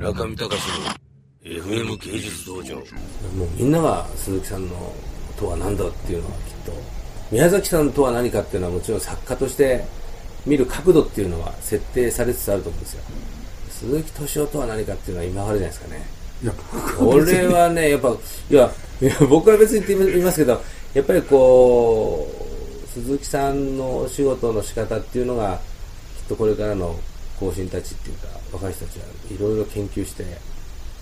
中見隆の FM 芸術道場。もうみんなが鈴木さんのとは何だっていうのはきっと宮崎さんとは何かっていうのはもちろん作家として見る角度っていうのは設定されつつあると思うんですよ。鈴木敏夫とは何かっていうのは今あるじゃないですかねいや俺はねやっぱいやいや僕は別に言いますけどやっぱりこう鈴木さんのお仕事の仕方っていうのがきっとこれからの後進たちっていうか若い人たちはいろいろ研究して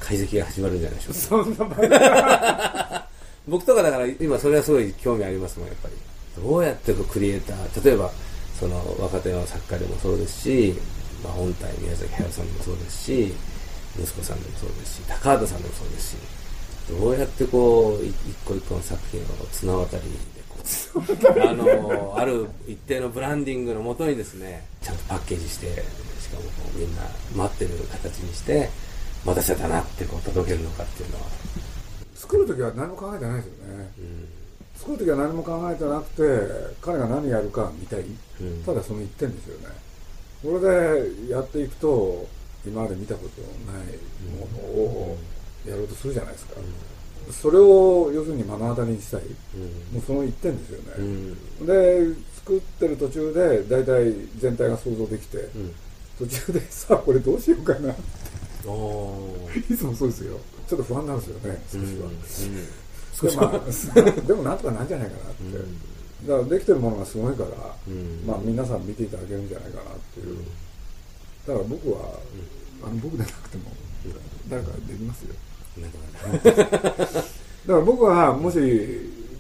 解析が始まるんじゃないでしょうか。そんな僕とかだから今それはすごい興味ありますもんやっぱり。どうやってクリエイター例えばその若手の作家でもそうですし、まあ、本体宮崎駿さんでもそうですし息子さんでもそうですし高畑さんでもそうですしどうやってこう一個一個の作品を綱渡りでこうあのある一定のブランディングのもとにですねちゃんパッケージしてしかもこうみんな待ってる形にして待たせたなってこう届けるのかっていうのは。作る時は何も考えてないですよね、作る時は何も考えてなくて彼が何やるか見たい、うん。ただその一点ですよね。これでやっていくと今まで見たことのないものをやろうとするじゃないですか、それを要するに目の当たりにしたい、もうその一点ですよね、うん。で作ってる途中で大体全体が想像できて、ん。途中でさあこれどうしようかなおー。いつもそうですよ。ちょっと不安なんですよね少しは、少しで,、まあ、でもなんとかなんじゃないかなって、だからできてるものがすごいから、ん。まあ皆さん見ていただけるんじゃないかなっていう、だから僕は、あの僕でなくても誰かできますよ。だから僕はもし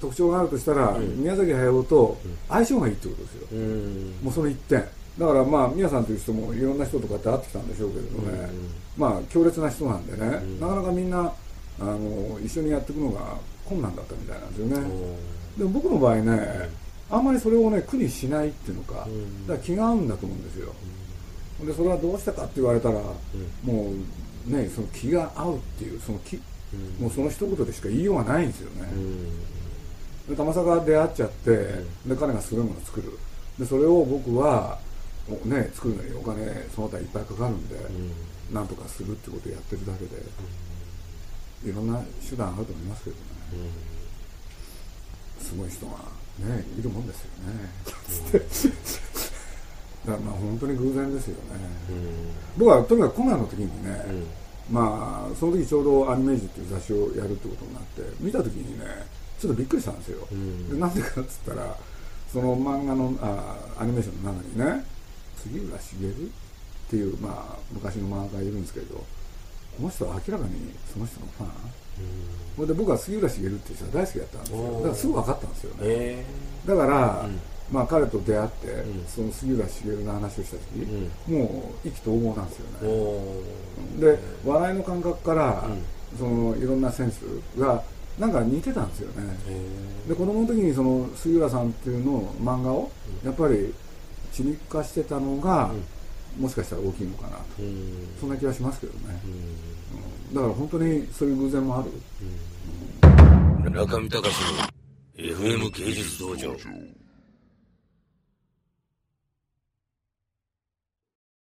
特徴があるとしたら、宮崎駿と相性がいいってことですよ、うん。もうその一点。だからまあ宮さんという人もいろんな人とかって会ってきたんでしょうけれどね、まあ強烈な人なんでね、なかなかみんなあの一緒にやっていくのが困難だったみたいなんですよね、でも僕の場合ね、あんまりそれをね苦にしないっていうのか、だから気が合うんだと思うんですよ、でそれはどうしたかって言われたら、もうねその気が合うっていうその気、もうその一言でしか言いようがないんですよね、でたまさか出会っちゃって、で彼がすごいものを作る。でそれを僕はおね作るのにお金その他いっぱいかかるんで、なんとかするってことをやってるだけで、いろんな手段あると思いますけどね、すごい人がねいるもんですよね、だからまあ本当に偶然ですよね、僕はとにかくコナンの時にね、まあその時ちょうどアニメージっていう雑誌をやるってことになって見た時にねちょっとびっくりしたんですよ、でなんでかっつったらその漫画のあアニメーションの中にね杉浦茂っていう、まあ、昔の漫画家がいるんですけどこの人は明らかにその人のファン、それで僕は杉浦茂っていう人が大好きだったんですよ。だからすぐ分かったんですよね、えだから、まあ彼と出会って、その杉浦茂の話をした時、もう意気投合なんですよー、ね。おで笑いの感覚から、そのいろんなセンスがなんか似てたんですよね、で子供の時にその杉浦さんっていうのを漫画をやっぱり血肉化してたのが、もしかしたら大きいのかなと、そんな気がしますけどね、うん。だから本当にそういう偶然もある、中見隆の FM 芸術道場